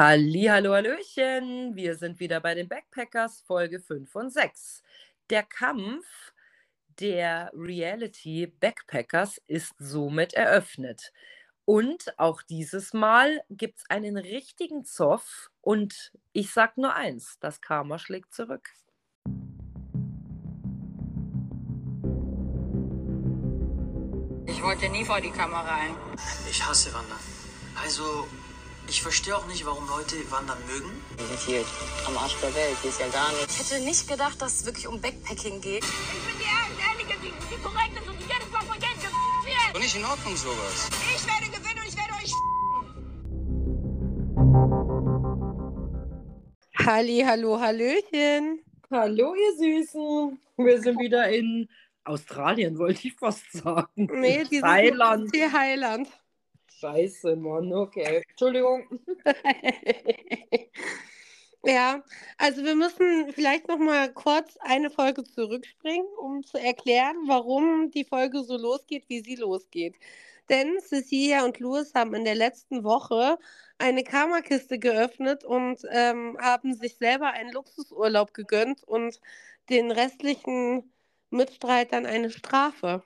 Hallihallo, Hallöchen. Wir sind wieder bei den Backpackers Folge 5 und 6. Der Kampf der Reality Backpackers ist somit eröffnet. Und auch dieses Mal gibt es einen richtigen Zoff. Und ich sag nur eins: das Karma schlägt zurück. Ich wollte nie vor die Kamera ein. Ich hasse Wandern. Also, ich verstehe auch nicht, warum Leute Wandern mögen. Wir sind hier am Arsch der Welt. Hier ist ja gar nichts. Ich hätte nicht gedacht, dass es wirklich um Backpacking geht. Ich bin die Ehrliche, die, die korrekt ist und die jedes Mal Geld wird. Doch nicht in Ordnung sowas. Ich werde gewinnen und ich werde euch Halli, hallo, hallöchen. Hallo, ihr Süßen. Wir sind wieder in Australien, wollte ich fast sagen. Nee, die Thailand. sind hier Heiland. Scheiße, Mann. Okay. Entschuldigung. ja, also wir müssen vielleicht noch mal kurz eine Folge zurückspringen, um zu erklären, warum die Folge so losgeht, wie sie losgeht. Denn Cecilia und Louis haben in der letzten Woche eine Karmakiste geöffnet und ähm, haben sich selber einen Luxusurlaub gegönnt und den restlichen Mitstreitern eine Strafe,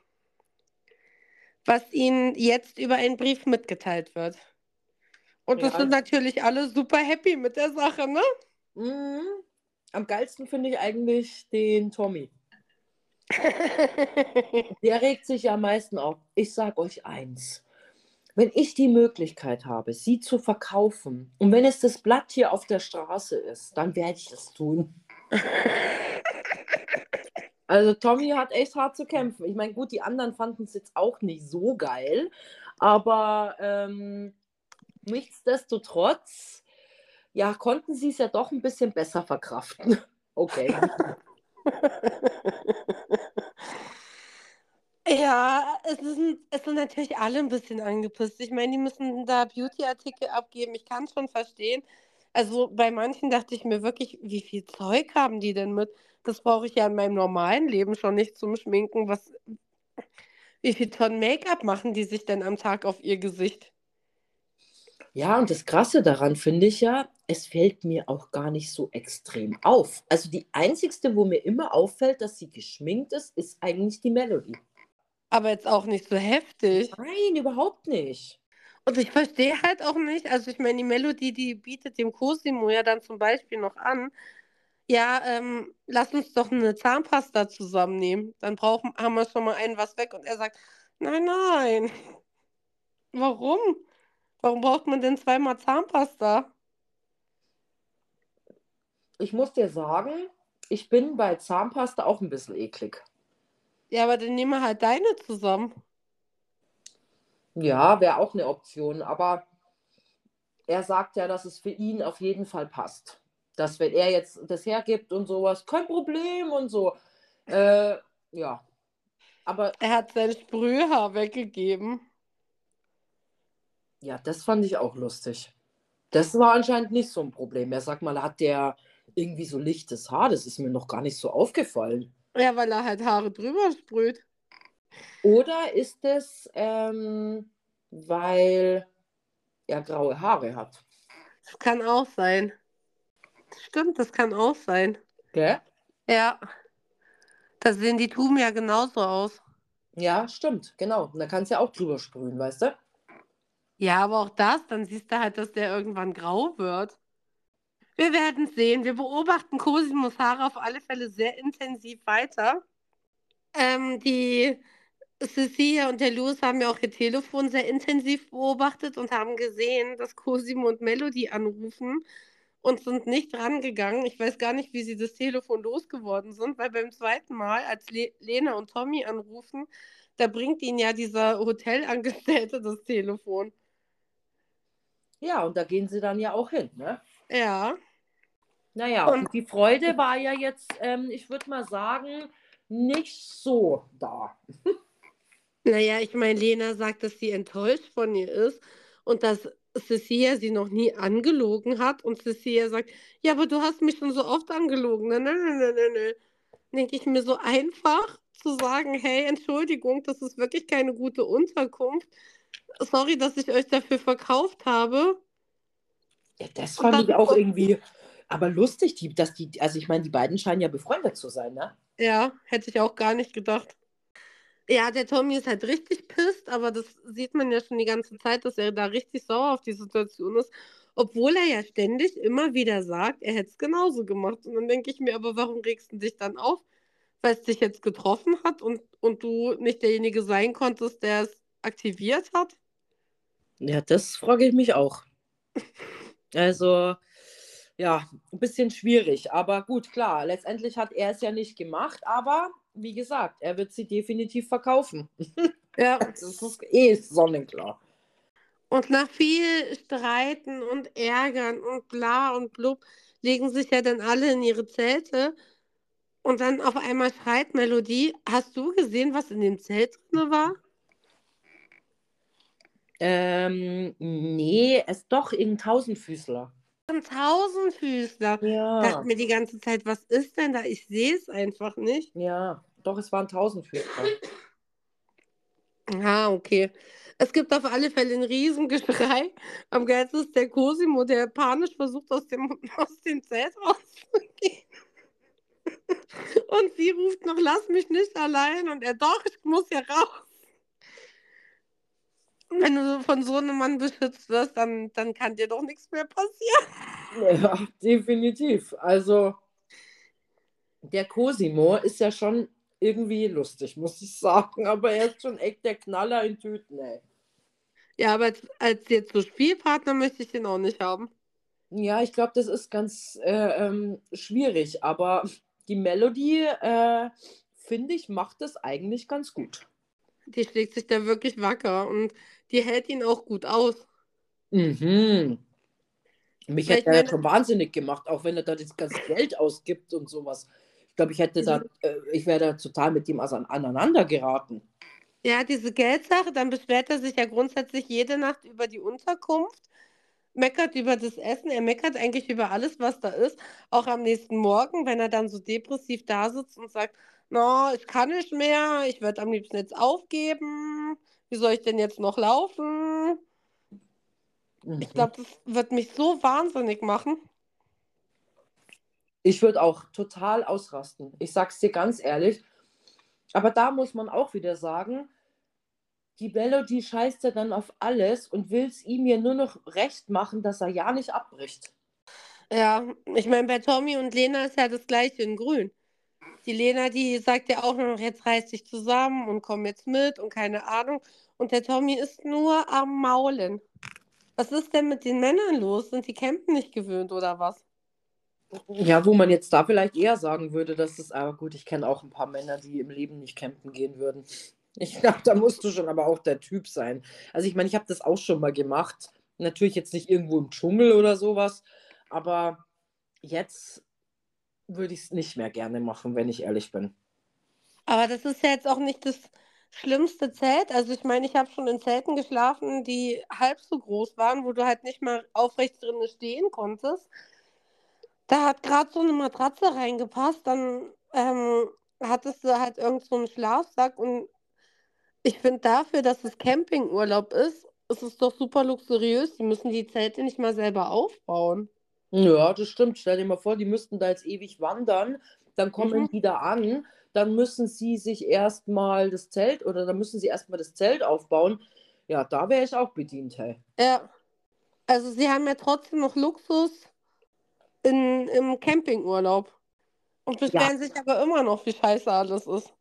was ihnen jetzt über einen Brief mitgeteilt wird. Und das Ja. sind natürlich alle super happy mit der Sache, ne? Mhm. Am geilsten finde ich eigentlich den Tommy. Der regt sich ja am meisten auf. Ich sage euch eins. Wenn ich die Möglichkeit habe, sie zu verkaufen, und wenn es das Blatt hier auf der Straße ist, dann werde ich das tun. Also Tommy hat echt hart zu kämpfen. Ich meine, gut, die anderen fanden es jetzt auch nicht so geil, aber ähm, nichtsdestotrotz, ja, konnten sie es ja doch ein bisschen besser verkraften. Okay. Ja, es sind, es sind natürlich alle ein bisschen angepisst. Ich meine, die müssen da Beauty-Artikel abgeben. Ich kann es schon verstehen. Also bei manchen dachte ich mir wirklich, wie viel Zeug haben die denn mit? Das brauche ich ja in meinem normalen Leben schon nicht zum Schminken. Was, wie viel Tonnen Make-up machen die sich denn am Tag auf ihr Gesicht? Ja, und das Krasse daran finde ich ja, es fällt mir auch gar nicht so extrem auf. Also die einzigste, wo mir immer auffällt, dass sie geschminkt ist, ist eigentlich die Melody. Aber jetzt auch nicht so heftig. Nein, überhaupt nicht. Und ich verstehe halt auch nicht, also ich meine, die Melodie, die bietet dem Cosimo ja dann zum Beispiel noch an, ja, ähm, lass uns doch eine Zahnpasta zusammennehmen. Dann brauchen, haben wir schon mal einen was weg. Und er sagt, nein, nein. Warum? Warum braucht man denn zweimal Zahnpasta? Ich muss dir sagen, ich bin bei Zahnpasta auch ein bisschen eklig. Ja, aber dann nehmen wir halt deine zusammen. Ja, wäre auch eine Option, aber er sagt ja, dass es für ihn auf jeden Fall passt. Dass wenn er jetzt das hergibt und sowas, kein Problem und so. Äh, ja. Aber Er hat sein Sprühhaar weggegeben. ja, das fand ich auch lustig. Das war anscheinend nicht so ein Problem. Er sagt mal, hat der irgendwie so lichtes Haar? Das ist mir noch gar nicht so aufgefallen. Ja, weil er halt Haare drüber sprüht. Oder ist es, ähm, weil er graue Haare hat? Das kann auch sein. Stimmt, das kann auch sein. Gell? Ja. Da sehen die Tuben ja genauso aus. Ja, stimmt, genau. Und da kannst du ja auch drüber sprühen, weißt du? Ja, aber auch das, dann siehst du halt, dass der irgendwann grau wird. Wir werden sehen. Wir beobachten Cosimos Haare auf alle Fälle sehr intensiv weiter. Ähm, die Cecilia und der Louis haben ja auch ihr Telefon sehr intensiv beobachtet und haben gesehen, dass Cosimo und Melody anrufen und sind nicht rangegangen. Ich weiß gar nicht, wie sie das Telefon losgeworden sind, weil beim zweiten Mal, als Le Lena und Tommy anrufen, da bringt ihnen ja dieser Hotelangestellte das Telefon. Ja, und da gehen sie dann ja auch hin, ne? Ja. Naja, Und- und die Freude war ja jetzt, ähm, ich würde mal sagen, nicht so da. Naja, ich meine, Lena sagt, dass sie enttäuscht von ihr ist und dass Cecilia sie noch nie angelogen hat. Und Cecilia sagt, ja, aber du hast mich schon so oft angelogen. Nein, nein, nein, nein, nein. Denke ich mir so einfach zu sagen, hey, Entschuldigung, das ist wirklich keine gute Unterkunft. Sorry, dass ich euch dafür verkauft habe. Ja, das fand dann- ich auch irgendwie, aber lustig, die, dass die, also ich meine, die beiden scheinen ja befreundet zu sein, ne? Ja, hätte ich auch gar nicht gedacht. Ja, der Tommy ist halt richtig pisst, aber das sieht man ja schon die ganze Zeit, dass er da richtig sauer auf die Situation ist, obwohl er ja ständig immer wieder sagt, er hätte es genauso gemacht. Und dann denke ich mir, aber warum regst du dich dann auf? Weil es dich jetzt getroffen hat und, und du nicht derjenige sein konntest, der es aktiviert hat? Ja, das frage ich mich auch. Also, ja, ein bisschen schwierig, aber gut, klar, letztendlich hat er es ja nicht gemacht, aber wie gesagt, er wird sie definitiv verkaufen. Ja. Das ist eh sonnenklar. Und nach viel Streiten und Ärgern und bla und blub legen sich ja dann alle in ihre Zelte. Und dann auf einmal schreit Melodie. Hast du gesehen, was in dem Zelt drin war? Ähm, nee, es doch irgendein Tausendfüßler. Ein Tausendfüßler. Ich Ja, dachte mir die ganze Zeit, was ist denn da? Ich sehe es einfach nicht. ja, doch, es war ein Tausendfüßler. Ah, okay. Es gibt auf alle Fälle ein Riesengeschrei. Am geilsten ist der Cosimo, der panisch versucht, aus dem, aus dem Zelt rauszugehen. Und sie ruft noch, lass mich nicht allein. Und er, doch, ich muss hier raus. Wenn du von so einem Mann beschützt wirst, dann, dann kann dir doch nichts mehr passieren. Ja, definitiv. Also, der Cosimo ist ja schon irgendwie lustig, muss ich sagen, aber er ist schon echt der Knaller in Tüten, ey. Ja, aber als, als jetzt so Spielpartner möchte ich den auch nicht haben. Ja, ich glaube, das ist ganz äh, ähm, schwierig, aber die Melodie, äh, finde ich, macht das eigentlich ganz gut. Die schlägt sich da wirklich wacker und die hält ihn auch gut aus. Mhm. Mich hätte er ja schon wahnsinnig gemacht, auch wenn er da das ganze Geld ausgibt und sowas. Ich glaube, ich hätte da, äh, ich wäre da total mit ihm aneinander geraten. Ja, diese Geldsache, dann beschwert er sich ja grundsätzlich jede Nacht über die Unterkunft, meckert über das Essen, er meckert eigentlich über alles, was da ist, auch am nächsten Morgen, wenn er dann so depressiv da sitzt und sagt, no, ich kann nicht mehr, ich würde am liebsten jetzt aufgeben, wie soll ich denn jetzt noch laufen? Mhm. Ich glaube, das wird mich so wahnsinnig machen. Ich würde auch total ausrasten. Ich sag's dir ganz ehrlich. Aber da muss man auch wieder sagen, die Melodie scheißt ja dann auf alles und will es ihm ja nur noch recht machen, dass er ja nicht abbricht. Ja, ich meine, bei Tommy und Lena ist ja das gleiche in Grün. Die Lena, die sagt ja auch noch, jetzt reiß dich zusammen und komm jetzt mit und keine Ahnung. Und der Tommy ist nur am Maulen. Was ist denn mit den Männern los? Sind die Campen nicht gewöhnt oder was? Ja, wo man jetzt da vielleicht eher sagen würde, dass es, aber gut, ich kenne auch ein paar Männer, die im Leben nicht campen gehen würden. Ich glaube, da musst du schon aber auch der Typ sein. Also ich meine, ich habe das auch schon mal gemacht. Natürlich jetzt nicht irgendwo im Dschungel oder sowas, aber jetzt würde ich es nicht mehr gerne machen, wenn ich ehrlich bin. Aber das ist ja jetzt auch nicht das schlimmste Zelt. Also ich meine, ich habe schon in Zelten geschlafen, die halb so groß waren, wo du halt nicht mal aufrecht drin stehen konntest. Da hat gerade so eine Matratze reingepasst, dann ähm, hattest du halt irgend so einen Schlafsack und ich finde dafür, dass es Campingurlaub ist, ist es doch super luxuriös. Die müssen die Zelte nicht mal selber aufbauen. Ja, das stimmt. Stell dir mal vor, die müssten da jetzt ewig wandern, dann kommen Mhm. die da an, dann müssen sie sich erstmal das Zelt oder dann müssen sie erstmal das Zelt aufbauen. Ja, da wäre ich auch bedient, hey. Ja. Also sie haben ja trotzdem noch Luxus in, im Campingurlaub. Und beschweren sich aber immer noch, wie scheiße alles ist.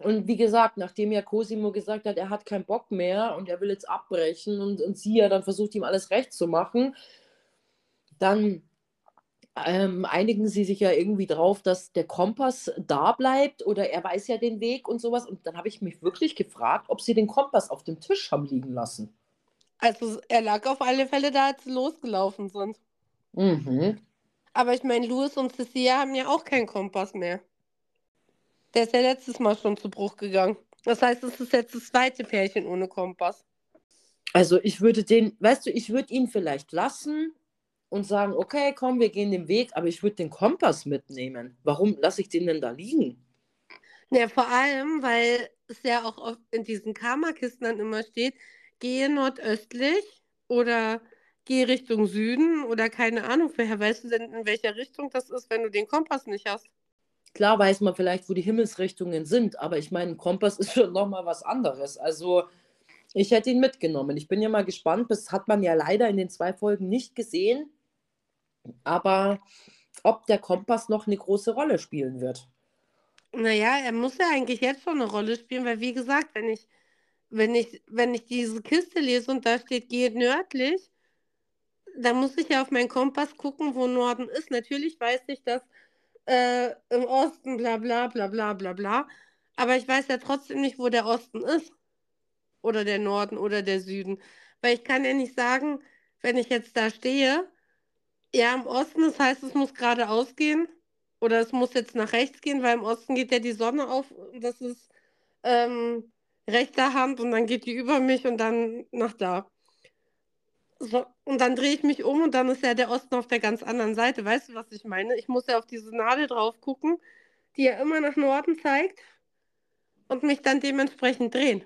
Und wie gesagt, nachdem ja Cosimo gesagt hat, er hat keinen Bock mehr und er will jetzt abbrechen und, und sie ja dann versucht, ihm alles recht zu machen, dann ähm, einigen sie sich ja irgendwie drauf, dass der Kompass da bleibt oder er weiß ja den Weg und sowas. Und dann habe ich mich wirklich gefragt, ob sie den Kompass auf dem Tisch haben liegen lassen. Also er lag auf alle Fälle da, als sie losgelaufen sind. Mhm. Aber ich meine, Louis und Cecilia haben ja auch keinen Kompass mehr. Der ist ja letztes Mal schon zu Bruch gegangen. Das heißt, es ist jetzt das zweite Pärchen ohne Kompass. Also ich würde den, weißt du, ich würde ihn vielleicht lassen und sagen, okay, komm, wir gehen den Weg, aber ich würde den Kompass mitnehmen. Warum lasse ich den denn da liegen? Ja, vor allem, weil es ja auch auf, in diesen Karma-Kisten dann immer steht, gehe nordöstlich oder geh Richtung Süden oder keine Ahnung. Woher weißt du denn, in welcher Richtung das ist, wenn du den Kompass nicht hast? Klar weiß man vielleicht, wo die Himmelsrichtungen sind, aber ich meine, ein Kompass ist schon nochmal was anderes. Also ich hätte ihn mitgenommen. Ich bin ja mal gespannt. Das hat man ja leider in den zwei Folgen nicht gesehen. Aber ob der Kompass noch eine große Rolle spielen wird. Naja, er muss ja eigentlich jetzt schon eine Rolle spielen, weil wie gesagt, wenn ich, wenn ich, wenn ich diese Kiste lese und da steht, geht nördlich, dann muss ich ja auf meinen Kompass gucken, wo Norden ist. Natürlich weiß ich, dass äh, im Osten bla bla bla bla bla bla. Aber ich weiß ja trotzdem nicht, wo der Osten ist. Oder der Norden oder der Süden. Weil ich kann ja nicht sagen, wenn ich jetzt da stehe, ja, im Osten, das heißt, es muss geradeaus gehen. Oder es muss jetzt nach rechts gehen, weil im Osten geht ja die Sonne auf. Das ist ähm, rechter Hand und dann geht die über mich und dann nach da. So, und dann drehe ich mich um und dann ist ja der Osten auf der ganz anderen Seite. Weißt du, was ich meine? Ich muss ja auf diese Nadel drauf gucken, die ja immer nach Norden zeigt und mich dann dementsprechend drehen.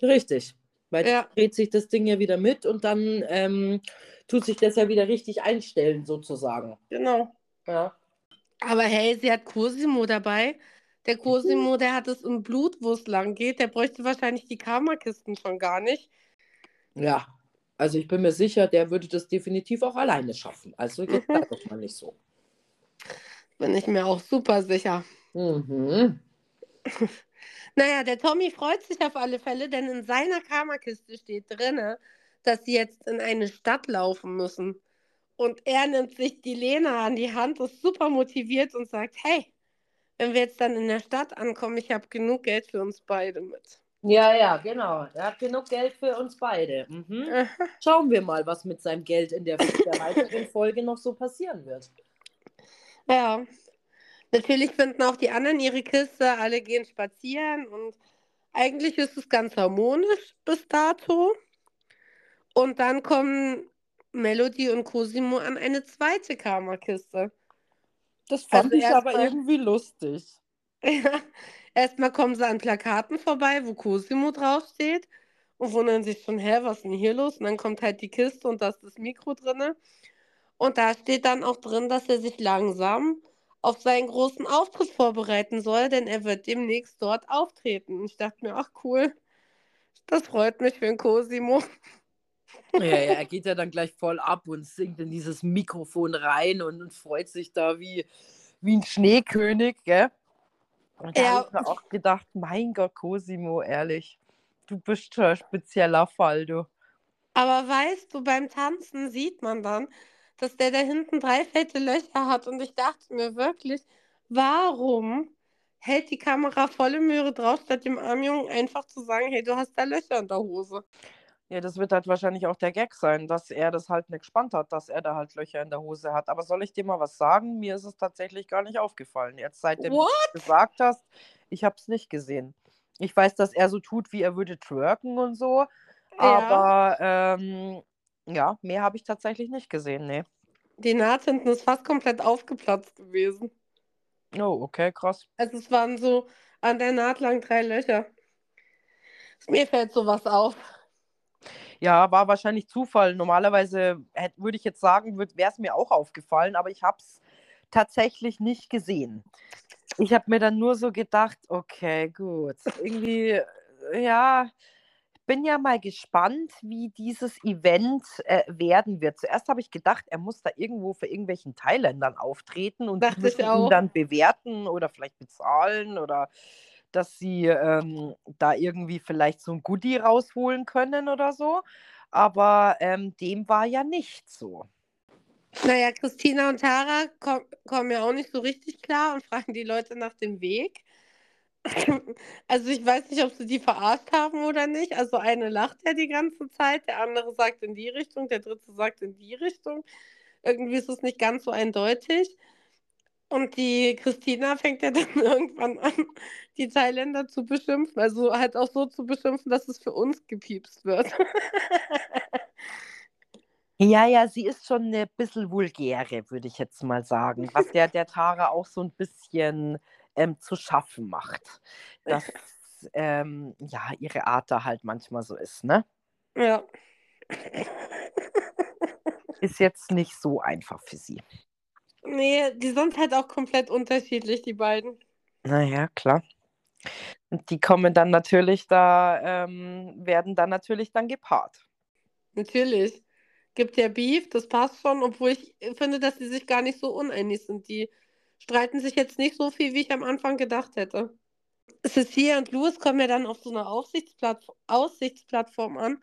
Richtig. Weil Ja. dann dreht sich das Ding ja wieder mit und dann ähm, tut sich das ja wieder richtig einstellen, sozusagen. Genau. Ja. Aber hey, sie hat Cosimo dabei. Der Cosimo, der hat es im Blut, wo es lang geht. Der bräuchte wahrscheinlich die Karma-Kisten schon gar nicht. Ja. Also ich bin mir sicher, der würde das definitiv auch alleine schaffen. Also jetzt Mhm. sei doch mal nicht so. Bin ich mir auch super sicher. Mhm. Naja, der Tommy freut sich auf alle Fälle, denn in seiner Karma-Kiste steht drinne, dass sie jetzt in eine Stadt laufen müssen. Und er nimmt sich die Lena an die Hand, ist super motiviert und sagt, hey, wenn wir jetzt dann in der Stadt ankommen, ich habe genug Geld für uns beide mit. Ja, ja, genau. Er hat genug Geld für uns beide. Mhm. Schauen wir mal, was mit seinem Geld in der, der weiteren Folge noch so passieren wird. Ja. Natürlich finden auch die anderen ihre Kiste, alle gehen spazieren und eigentlich ist es ganz harmonisch bis dato. Und dann kommen Melody und Cosimo an eine zweite Karma-Kiste. Das fand fand ich ich aber aber irgendwie lustig. Ja. Erstmal kommen sie an Plakaten vorbei, wo Cosimo draufsteht und wundern sich schon, hä, was ist denn hier los? Und dann kommt halt die Kiste und da ist das Mikro drinne. Und da steht dann auch drin, dass er sich langsam auf seinen großen Auftritt vorbereiten soll, denn er wird demnächst dort auftreten. Ich dachte mir, ach cool, das freut mich für den Cosimo. Ja, ja, er geht ja dann gleich voll ab und singt in dieses Mikrofon rein und, und freut sich da wie, wie ein Schneekönig, gell? Und da Ja. habe ich mir auch gedacht, mein Gott, Cosimo, ehrlich, du bist schon ein spezieller Fall, du. Aber weißt du, beim Tanzen sieht man dann, dass der da hinten drei fette Löcher hat. Und ich dachte mir wirklich, warum hält die Kamera volle Möhre drauf, statt dem armen Jungen einfach zu sagen, hey, du hast da Löcher in der Hose. Ja, das wird halt wahrscheinlich auch der Gag sein, dass er das halt nicht gespannt hat, dass er da halt Löcher in der Hose hat. Aber soll ich dir mal was sagen? Mir ist es tatsächlich gar nicht aufgefallen. Jetzt seitdem du What? es gesagt hast, ich habe es nicht gesehen. Ich weiß, dass er so tut, wie er würde twerken und so. Aber ähm, ja, mehr habe ich tatsächlich nicht gesehen, nee. Die Naht hinten ist fast komplett aufgeplatzt gewesen. Oh, okay, krass. Also es waren so an der Naht lang drei Löcher. Mir fällt sowas auf. Ja, war wahrscheinlich Zufall. Normalerweise würde ich jetzt sagen, wäre es mir auch aufgefallen, aber ich habe es tatsächlich nicht gesehen. Ich habe mir dann nur so gedacht, okay, gut. Irgendwie, äh, ja, bin ja mal gespannt, wie dieses Event äh, werden wird. Zuerst habe ich gedacht, er muss da irgendwo für irgendwelchen Thailändern auftreten und die Dachte ich müssen ihn dann bewerten oder vielleicht bezahlen oder dass sie ähm, da irgendwie vielleicht so ein Goodie rausholen können oder so. Aber ähm, dem war ja nicht so. Naja, Christina und Tara komm, kommen ja auch nicht so richtig klar und fragen die Leute nach dem Weg. Also ich weiß nicht, ob sie die verarscht haben oder nicht. Also eine lacht ja die ganze Zeit, der andere sagt in die Richtung, der dritte sagt in die Richtung. Irgendwie ist es nicht ganz so eindeutig. Und die Christina fängt ja dann irgendwann an, die Thailänder zu beschimpfen. Also halt auch so zu beschimpfen, dass es für uns gepiepst wird. Ja, ja, sie ist schon eine bisschen vulgäre, würde ich jetzt mal sagen, was der, der Tara auch so ein bisschen ähm, zu schaffen macht. Dass ähm, ja, ihre Art da halt manchmal so ist, ne? Ja. ist jetzt nicht so einfach für sie. Nee, die sind halt auch komplett unterschiedlich, die beiden. Naja, klar. Und die kommen dann natürlich da, ähm, werden dann natürlich dann gepaart. Natürlich. Gibt ja Beef, das passt schon, obwohl ich finde, dass sie sich gar nicht so uneinig sind. Die streiten sich jetzt nicht so viel, wie ich am Anfang gedacht hätte. Cecilia und Louis kommen ja dann auf so einer Aussichtsplattform, an.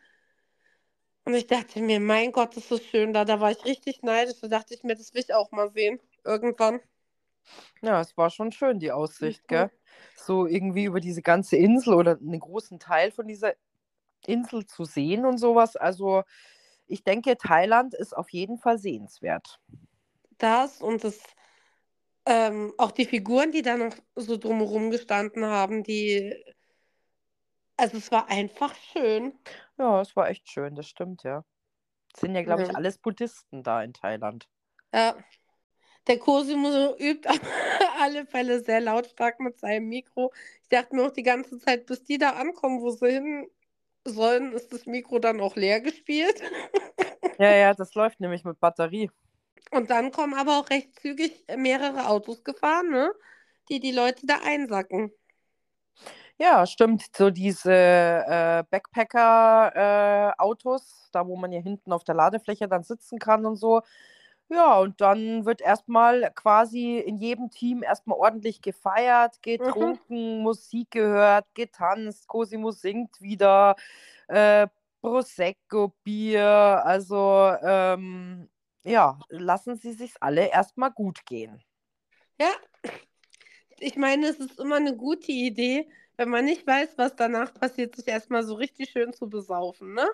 Und ich dachte mir, mein Gott, das ist so schön da. Da war ich richtig neidisch. Da dachte ich mir, das will ich auch mal sehen. Irgendwann. Ja, es war schon schön, die Aussicht, Mhm. gell? So irgendwie über diese ganze Insel oder einen großen Teil von dieser Insel zu sehen und sowas. Also ich denke, Thailand ist auf jeden Fall sehenswert. Das und das, ähm, auch die Figuren, die da noch so drumherum gestanden haben, die, also es war einfach schön. Ja, es war echt schön, das stimmt, ja. Es sind ja, glaube ich, Ja. alles Buddhisten da in Thailand. Ja. Der Cosimo übt auf alle Fälle sehr lautstark mit seinem Mikro. Ich dachte mir auch die ganze Zeit, bis die da ankommen, wo sie hin sollen, ist das Mikro dann auch leer gespielt. Ja, ja, das läuft nämlich mit Batterie. Und dann kommen aber auch recht zügig mehrere Autos gefahren, ne? Die die Leute da einsacken. Ja, stimmt. So diese äh, Backpacker-Autos, da wo man ja hinten auf der Ladefläche dann sitzen kann und so. Ja, und dann wird erstmal quasi in jedem Team erstmal ordentlich gefeiert, getrunken, Musik gehört, getanzt, Cosimo singt wieder, äh, Prosecco, Bier. Also, ähm, ja, lassen Sie sich alle erstmal gut gehen. Ja, ich meine, es ist immer eine gute Idee, wenn man nicht weiß, was danach passiert, sich erstmal so richtig schön zu besaufen, ne?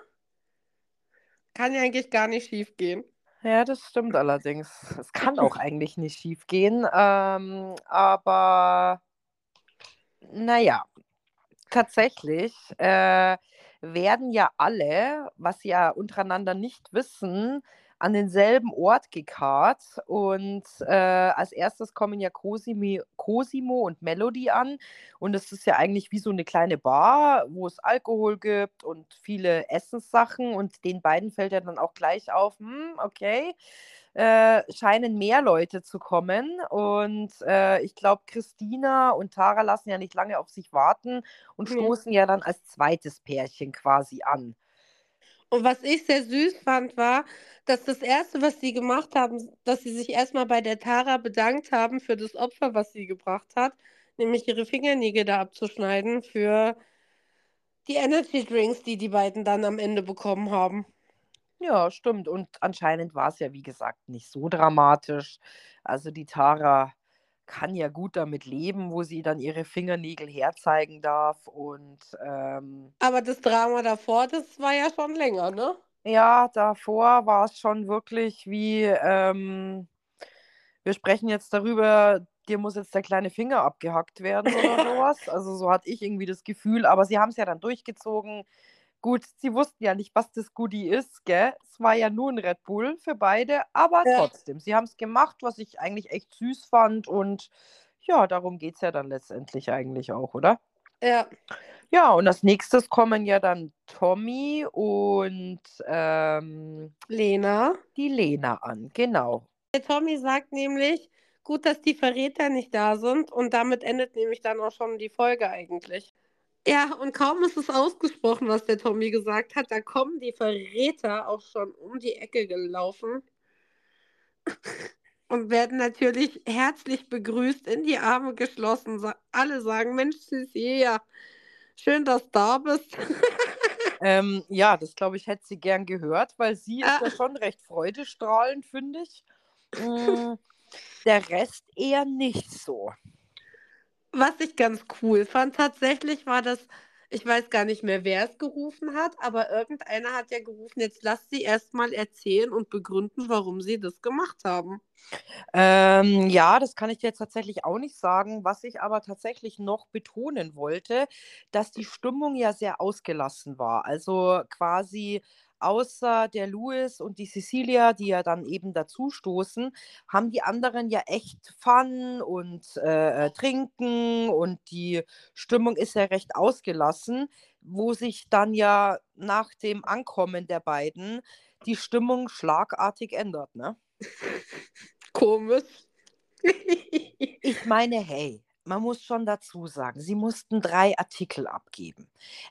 Kann ja eigentlich gar nicht schief gehen. Ja, das stimmt allerdings. Es kann auch eigentlich nicht schief gehen. Ähm, aber naja, tatsächlich äh, werden ja alle, was sie ja untereinander nicht wissen, an denselben Ort gekarrt. Und äh, als erstes kommen ja Cosimi, Cosimo und Melody an. Und es ist ja eigentlich wie so eine kleine Bar, wo es Alkohol gibt und viele Essenssachen. Und den beiden fällt ja dann auch gleich auf, hm, okay, äh, scheinen mehr Leute zu kommen. Und äh, ich glaube, Christina und Tara lassen ja nicht lange auf sich warten und Nee. stoßen ja dann als zweites Pärchen quasi an. Und was ich sehr süß fand, war, dass das Erste, was sie gemacht haben, dass sie sich erstmal bei der Tara bedankt haben für das Opfer, was sie gebracht hat, nämlich ihre Fingernägel da abzuschneiden für die Energy Drinks, die die beiden dann am Ende bekommen haben. Ja, stimmt. Und anscheinend war es ja, wie gesagt, nicht so dramatisch. Also die Tara kann ja gut damit leben, wo sie dann ihre Fingernägel herzeigen darf. Und ähm, Aber das Drama davor, das war ja schon länger, ne? ja, davor war es schon wirklich wie, ähm, wir sprechen jetzt darüber, dir muss jetzt der kleine Finger abgehackt werden oder sowas. Also so hatte ich irgendwie das Gefühl, aber sie haben es ja dann durchgezogen. Gut, sie wussten ja nicht, was das Goodie ist, gell? Es war ja nur ein Red Bull für beide, aber Ja. trotzdem, sie haben es gemacht, was ich eigentlich echt süß fand und ja, darum geht es ja dann letztendlich eigentlich auch, oder? Ja. Ja, und als nächstes kommen ja dann Tommy und ähm, Lena. die Lena an, genau. Der Tommy sagt nämlich, gut, dass die Verräter nicht da sind und damit endet nämlich dann auch schon die Folge eigentlich. Ja, und kaum ist es ausgesprochen, was der Tommy gesagt hat, da kommen die Verräter auch schon um die Ecke gelaufen und werden natürlich herzlich begrüßt, in die Arme geschlossen. Alle sagen, Mensch, Cecilia, schön, dass du da bist. Ähm, ja, das glaube ich, hätte sie gern gehört, weil sie ist Ah. ja schon recht freudestrahlend, finde ich. Mm, Der Rest eher nicht so. Was ich ganz cool fand, tatsächlich war das, ich weiß gar nicht mehr, wer es gerufen hat, aber irgendeiner hat ja gerufen, jetzt lass sie erstmal erzählen und begründen, warum sie das gemacht haben. Ähm, ja, das kann ich dir jetzt tatsächlich auch nicht sagen. Was ich aber tatsächlich noch betonen wollte, dass die Stimmung ja sehr ausgelassen war. Also quasi außer der Louis und die Cecilia, die ja dann eben dazu stoßen, haben die anderen ja echt Fun und äh, äh, trinken und die Stimmung ist ja recht ausgelassen, wo sich dann ja nach dem Ankommen der beiden die Stimmung schlagartig ändert, ne? Komisch. Ich meine, hey, man muss schon dazu sagen, sie mussten drei Artikel abgeben.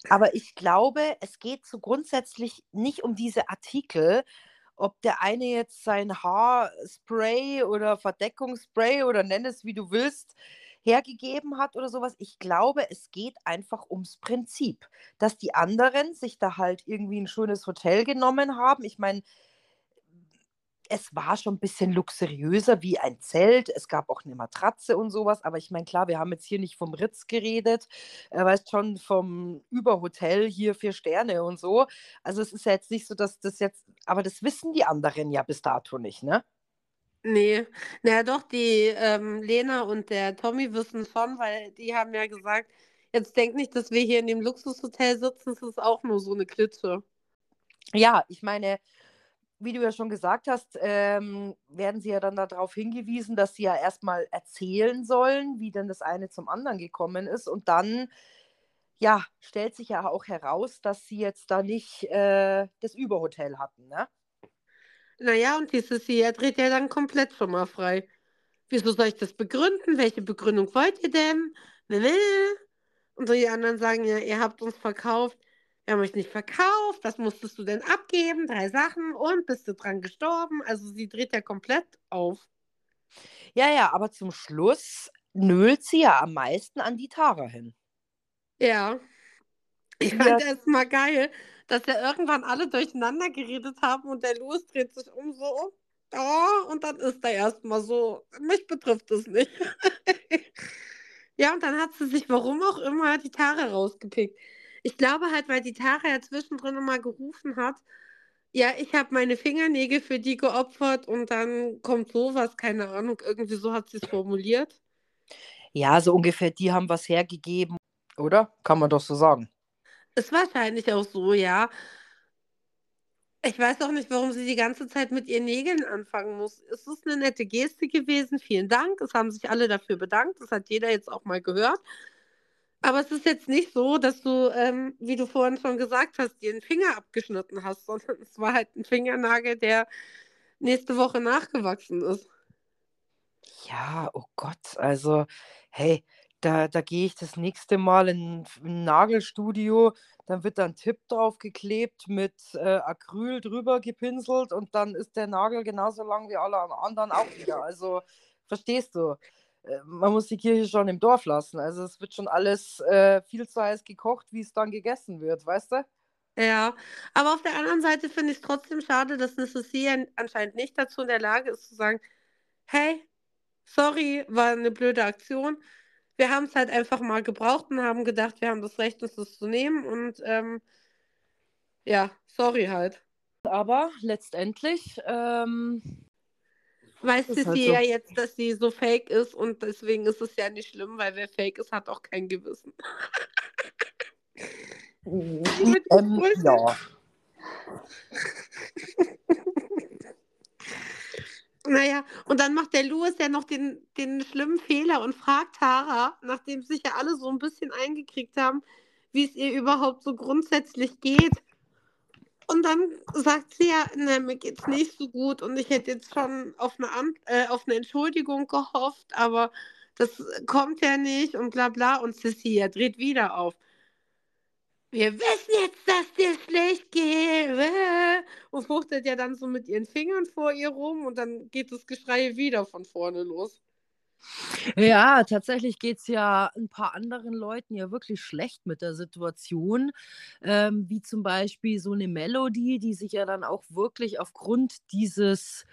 Aber ich glaube, es geht so grundsätzlich nicht um diese Artikel, ob der eine jetzt sein Haarspray oder Verdeckungsspray oder nenn es wie du willst, hergegeben hat oder sowas. Ich glaube, es geht einfach ums Prinzip, dass die anderen sich da halt irgendwie ein schönes Hotel genommen haben. Ich meine, es war schon ein bisschen luxuriöser wie ein Zelt. Es gab auch eine Matratze und sowas. Aber ich meine, klar, wir haben jetzt hier nicht vom Ritz geredet, äh, weißt schon, vom Überhotel hier vier Sterne und so. Also es ist ja jetzt nicht so, dass das jetzt, aber das wissen die anderen ja bis dato nicht, ne? Nee, na ja, doch, die ähm, Lena und der Tommy wissen schon, weil die haben ja gesagt, jetzt denk nicht, dass wir hier in dem Luxushotel sitzen, es ist auch nur so eine Klitsche. Ja, ich meine, wie du ja schon gesagt hast, ähm, werden sie ja dann darauf hingewiesen, dass sie ja erstmal erzählen sollen, wie denn das eine zum anderen gekommen ist. Und dann, ja, stellt sich ja auch heraus, dass sie jetzt da nicht äh, das Überhotel hatten, ne? Naja, und dieses hier dreht ja dann komplett schon mal frei. Wieso soll ich das begründen? Welche Begründung wollt ihr denn? Und so die anderen sagen ja, ihr habt uns verkauft. Wir haben euch nicht verkauft. Was musstest du denn abgeben? Drei Sachen und bist du dran gestorben? Also sie dreht ja komplett auf. Ja, ja, aber zum Schluss nölt sie ja am meisten an die Tara hin. Ja. Ich Ja. fand es mal geil, dass ja irgendwann alle durcheinander geredet haben und der Louis dreht sich um so. Oh, und dann ist er erstmal so, mich betrifft es nicht. ja, und dann hat sie sich, warum auch immer, die Tara rausgepickt. Ich glaube halt, weil die Tara ja zwischendrin immer gerufen hat, ja, ich habe meine Fingernägel für die geopfert und dann kommt sowas, keine Ahnung, irgendwie so hat sie es formuliert. Ja, so ungefähr, die haben was hergegeben, oder? Kann man doch so sagen. Ist wahrscheinlich auch so, ja. Ich weiß auch nicht, warum sie die ganze Zeit mit ihren Nägeln anfangen muss. Es ist eine nette Geste gewesen. Vielen Dank. Es haben sich alle dafür bedankt. Das hat jeder jetzt auch mal gehört. Aber es ist jetzt nicht so, dass du, ähm, wie du vorhin schon gesagt hast, dir einen Finger abgeschnitten hast, sondern es war halt ein Fingernagel, der nächste Woche nachgewachsen ist. Ja, oh Gott, also, hey, da, da gehe ich das nächste Mal in ein Nagelstudio, dann wird da ein Tipp drauf geklebt, mit äh, Acryl drüber gepinselt und dann ist der Nagel genauso lang wie alle anderen auch wieder. Also, verstehst du? Man muss die Kirche schon im Dorf lassen. Also, es wird schon alles äh, viel zu heiß gekocht, wie es dann gegessen wird, weißt du? Ja, aber auf der anderen Seite finde ich es trotzdem schade, dass eine Cecilia anscheinend nicht dazu in der Lage ist zu sagen, hey, sorry, war eine blöde Aktion. Wir haben es halt einfach mal gebraucht und haben gedacht, wir haben das Recht, uns das zu nehmen und ähm, ja, sorry halt. Aber letztendlich, ähm, Weiß ist halt so. jetzt, dass sie so fake ist und deswegen ist es ja nicht schlimm, weil wer fake ist, hat auch kein Gewissen. Ähm, ja. Naja, und dann macht der Louis ja noch den, den schlimmen Fehler und fragt Tara, nachdem sich ja alle so ein bisschen eingekriegt haben, wie es ihr überhaupt so grundsätzlich geht. Und dann sagt sie ja, ne, mir geht's nicht so gut und ich hätte jetzt schon auf eine, An äh, auf eine Entschuldigung gehofft, aber das kommt ja nicht und bla bla. Und Cecilia dreht wieder auf. Wir wissen jetzt, dass dir schlecht geht. äh, Und fuchtelt ja dann so mit ihren Fingern vor ihr rum und dann geht das Geschrei wieder von vorne los. Ja, tatsächlich geht es ja ein paar anderen Leuten ja wirklich schlecht mit der Situation, ähm, wie zum Beispiel so eine Melodie, die sich ja dann auch wirklich aufgrund dieses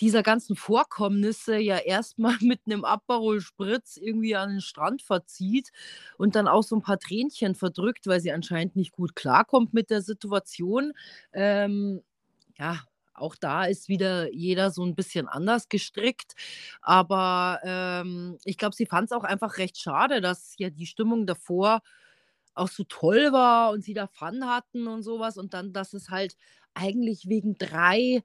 dieser ganzen Vorkommnisse ja erstmal mit einem Aperol Spritz irgendwie an den Strand verzieht und dann auch so ein paar Tränchen verdrückt, weil sie anscheinend nicht gut klarkommt mit der Situation. Ähm, ja, auch da ist wieder jeder so ein bisschen anders gestrickt. Aber, ähm, ich glaube, sie fand es auch einfach recht schade, dass ja die Stimmung davor auch so toll war und sie da Fun hatten und sowas und dann, dass es halt eigentlich wegen 3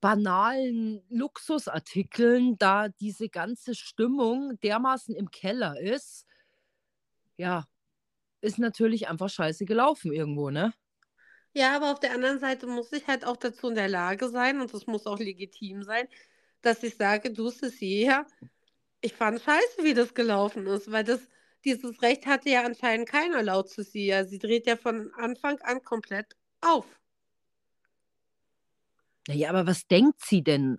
banalen Luxusartikeln da diese ganze Stimmung dermaßen im Keller ist. Ja, ist natürlich einfach scheiße gelaufen irgendwo, ne? Ja, aber auf der anderen Seite muss ich halt auch dazu in der Lage sein, und das muss auch legitim sein, dass ich sage, du Sissi, ja, ich fand scheiße, wie das gelaufen ist, weil das, dieses Recht hatte ja anscheinend keiner laut Sissi. Ja, sie dreht ja von Anfang an komplett auf. Naja, aber was denkt sie denn?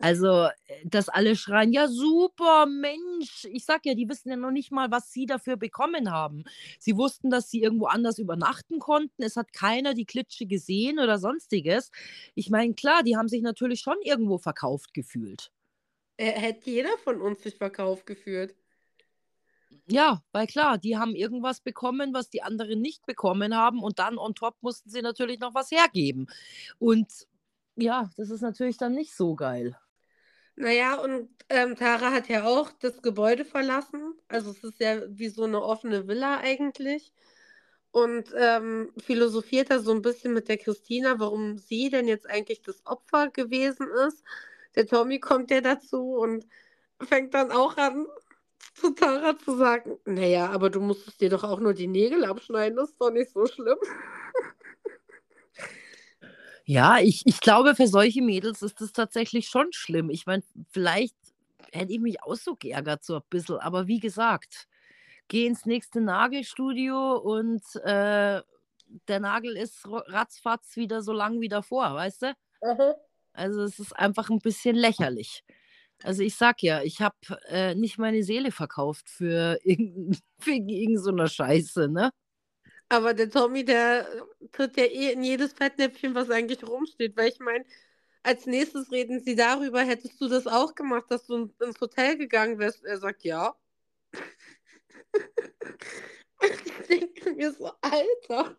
Also, äh, dass alle schreien, ja super, Mensch. Ich sag ja, die wissen ja noch nicht mal, was sie dafür bekommen haben. Sie wussten, dass sie irgendwo anders übernachten konnten. Es hat keiner die Klitsche gesehen oder sonstiges. Ich meine, klar, die haben sich natürlich schon irgendwo verkauft gefühlt. Äh, hätte jeder von uns sich verkauft gefühlt. Ja, weil klar, die haben irgendwas bekommen, was die anderen nicht bekommen haben und dann on top mussten sie natürlich noch was hergeben. Und ja, das ist natürlich dann nicht so geil. Naja, und ähm, Tara hat ja auch das Gebäude verlassen. Also es ist ja wie so eine offene Villa eigentlich. Und ähm, philosophiert da so ein bisschen mit der Christina, warum sie denn jetzt eigentlich das Opfer gewesen ist. Der Tommy kommt ja dazu und fängt dann auch an, zu Tara zu sagen, naja, aber du musstest dir doch auch nur die Nägel abschneiden, das ist doch nicht so schlimm. Ja, ich, ich glaube, für solche Mädels ist das tatsächlich schon schlimm. Ich meine, vielleicht hätte ich mich auch so geärgert, so ein bisschen. Aber wie gesagt, geh ins nächste Nagelstudio und äh, der Nagel ist ratzfatz wieder so lang wie davor, weißt du? Mhm. Also es ist einfach ein bisschen lächerlich. Also ich sag ja, ich habe äh, nicht meine Seele verkauft für, irgend, irgendeine so Scheiße, ne? Aber der Tommy, der tritt ja eh in jedes Fettnäpfchen, was eigentlich rumsteht. Weil ich meine, als nächstes reden sie darüber, hättest du das auch gemacht, dass du ins Hotel gegangen wärst? Er sagt ja. ich denke mir so, Alter.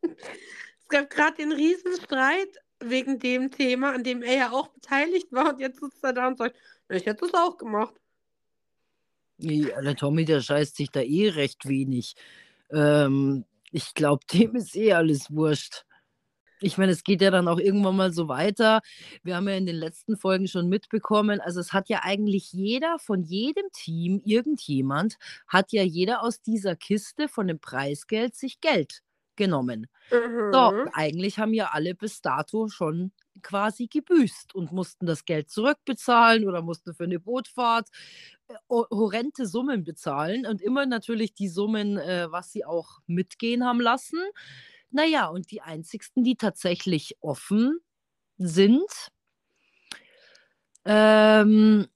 Es gab gerade den Riesenstreit wegen dem Thema, an dem er ja auch beteiligt war. Und jetzt sitzt er da und sagt, ich hätte es auch gemacht. Ja, der Tommy, der scheißt sich da eh recht wenig. Ähm, ich glaube, dem ist eh alles wurscht. Ich meine, es geht ja dann auch irgendwann mal so weiter. Wir haben ja in den letzten Folgen schon mitbekommen, also es hat ja eigentlich jeder von jedem Team, irgendjemand, hat ja jeder aus dieser Kiste von dem Preisgeld sich Geld genommen. Mhm. So, eigentlich haben ja alle bis dato schon quasi gebüßt und mussten das Geld zurückbezahlen oder mussten für eine Bootfahrt äh, horrende Summen bezahlen und immer natürlich die Summen, äh, was sie auch mitgehen haben lassen. Naja, und die einzigsten, die tatsächlich offen sind, ähm,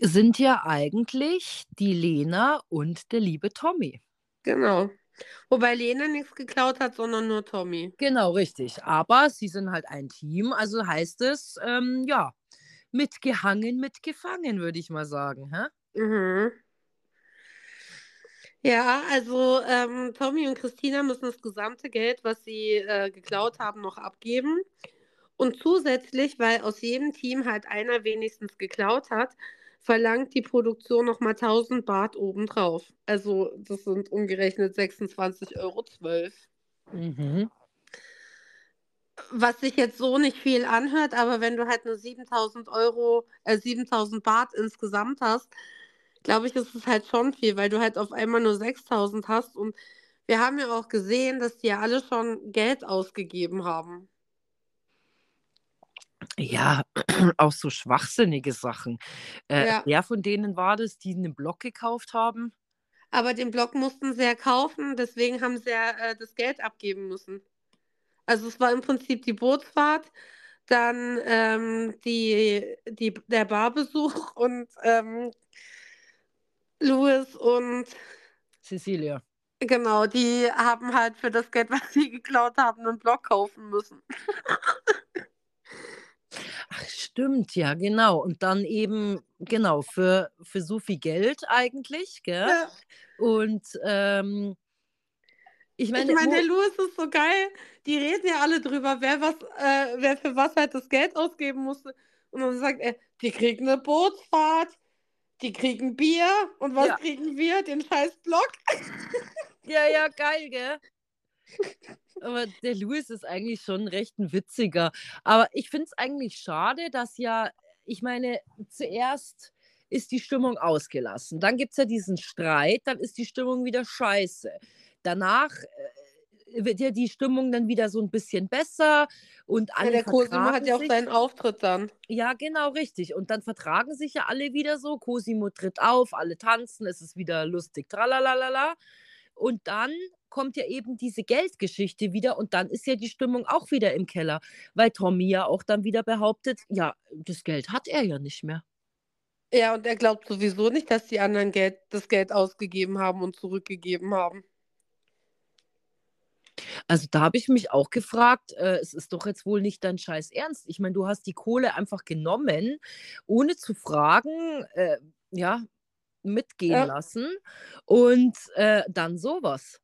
sind ja eigentlich die Lena und der liebe Tommy. Genau. Wobei Lena nichts geklaut hat, sondern nur Tommy. Genau, richtig. Aber sie sind halt ein Team, also heißt es, ähm, ja, mitgehangen, mitgefangen, würde ich mal sagen. Hä? Mhm. Ja, also ähm, Tommy und Christina müssen das gesamte Geld, was sie äh, geklaut haben, noch abgeben. Und zusätzlich, weil aus jedem Team halt einer wenigstens geklaut hat, verlangt die Produktion nochmal 1000 Baht obendrauf. Also das sind umgerechnet 26,12 Euro. Mhm. Was sich jetzt so nicht viel anhört, aber wenn du halt nur 7000 Euro, äh, 7000 Baht insgesamt hast, glaube ich, ist es halt schon viel, weil du halt auf einmal nur 6000 hast und wir haben ja auch gesehen, dass die ja alle schon Geld ausgegeben haben. Ja, auch so schwachsinnige Sachen. Äh, Ja. wer von denen war das, die einen Block gekauft haben? Aber den Block mussten sie ja kaufen, deswegen haben sie ja äh, das Geld abgeben müssen. Also es war im Prinzip die Bootsfahrt, dann ähm, die, die, der Barbesuch und ähm, Louis und Cecilia. genau, die haben halt für das Geld, was sie geklaut haben, einen Block kaufen müssen. Ach, stimmt, ja, genau. Und dann eben, genau, für, für so viel Geld eigentlich, gell? Ja. Und ähm, ich meine, ich mein, der Louis ist so geil. Die reden ja alle drüber, wer was, äh, wer für was halt das Geld ausgeben musste. Und dann sagt er, die kriegen eine Bootsfahrt, die kriegen Bier und was ja. kriegen wir? Den scheiß Block. ja, ja, geil, gell? Aber der Louis ist eigentlich schon recht ein witziger. Aber ich finde es eigentlich schade, dass ja, ich meine, zuerst ist die Stimmung ausgelassen. Dann gibt es ja diesen Streit, dann ist die Stimmung wieder scheiße. Danach äh, wird ja die Stimmung dann wieder so ein bisschen besser und Ja, alle der Cosimo hat ja auch sich. seinen Auftritt dann. Ja, genau, richtig. Und dann vertragen sich ja alle wieder so. Cosimo tritt auf, alle tanzen, es ist wieder lustig, tralalala. Und dann kommt ja eben diese Geldgeschichte wieder und dann ist ja die Stimmung auch wieder im Keller, weil Tommy ja auch dann wieder behauptet, ja, das Geld hat er ja nicht mehr. Ja, und er glaubt sowieso nicht, dass die anderen Geld, das Geld ausgegeben haben und zurückgegeben haben. Also da habe ich mich auch gefragt, äh, es ist doch jetzt wohl nicht dein Scheiß Ernst. Ich meine, du hast die Kohle einfach genommen, ohne zu fragen, äh, ja, mitgehen Ja. lassen und äh, dann sowas.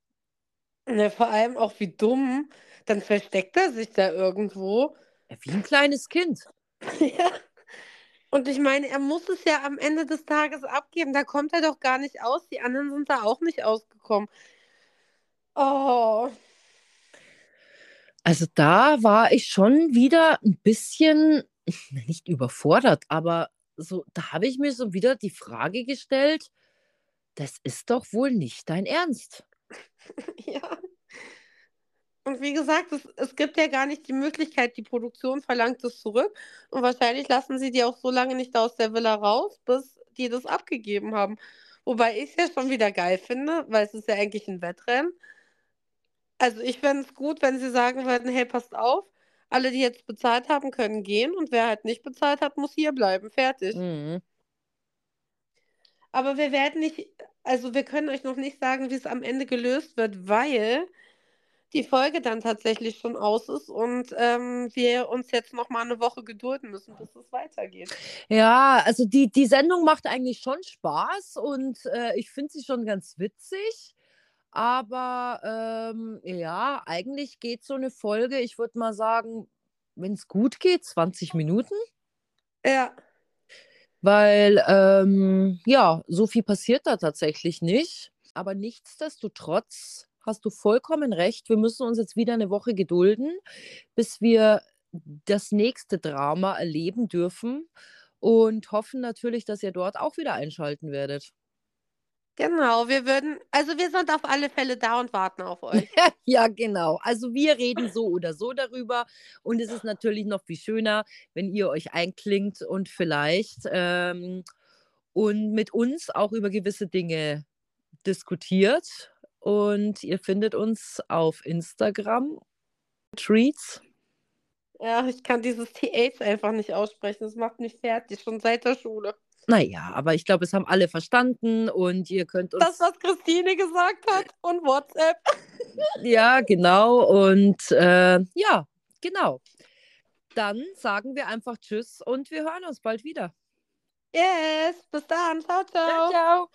Ne, vor allem auch wie dumm. Dann versteckt er sich da irgendwo. Ja, Wie ein kleines Kind. Ja. Und ich meine, er muss es ja am Ende des Tages abgeben. Da kommt er doch gar nicht aus. Die anderen sind da auch nicht ausgekommen. Oh. Also da war ich schon wieder ein bisschen, nicht überfordert, aber so, da habe ich mir so wieder die Frage gestellt, das ist doch wohl nicht dein Ernst. Ja. Und wie gesagt, es, es gibt ja gar nicht die Möglichkeit, die Produktion verlangt es zurück. Und wahrscheinlich lassen sie die auch so lange nicht aus der Villa raus, bis die das abgegeben haben. Wobei ich es ja schon wieder geil finde, weil es ist ja eigentlich ein Wettrennen. Also ich fände es gut, wenn sie sagen würden, hey, passt auf, alle, die jetzt bezahlt haben, können gehen und wer halt nicht bezahlt hat, muss hier bleiben. Fertig. Mhm. Aber wir werden nicht, also wir können euch noch nicht sagen, wie es am Ende gelöst wird, weil die Folge dann tatsächlich schon aus ist und ähm, wir uns jetzt noch mal eine Woche gedulden müssen, bis es weitergeht. Ja, also die, die Sendung macht eigentlich schon Spaß und äh, ich finde sie schon ganz witzig. Aber ähm, ja, eigentlich geht so eine Folge, ich würde mal sagen, wenn es gut geht, 20 Minuten. Ja, Weil ähm, ja, so viel passiert da tatsächlich nicht. Aber nichtsdestotrotz hast du vollkommen recht. Wir müssen uns jetzt wieder eine Woche gedulden, bis wir das nächste Drama erleben dürfen und hoffen natürlich, dass ihr dort auch wieder einschalten werdet. Genau. Wir würden, also wir sind auf alle Fälle da und warten auf euch. Ja, genau. Also wir reden so oder so darüber. Und es ist natürlich noch viel schöner, wenn ihr euch einklingt und vielleicht ähm, und mit uns auch über gewisse Dinge diskutiert. Und ihr findet uns auf Instagram. Treats. Ja, ich kann dieses TH einfach nicht aussprechen. Das macht mich fertig, schon seit der Schule. Naja, aber ich glaube, es haben alle verstanden und ihr könnt uns. Das, was Christine gesagt hat und WhatsApp. Ja, genau. Und äh, ja, genau. Dann sagen wir einfach Tschüss und wir hören uns bald wieder. Yes, bis dann. Ciao, ciao. ciao.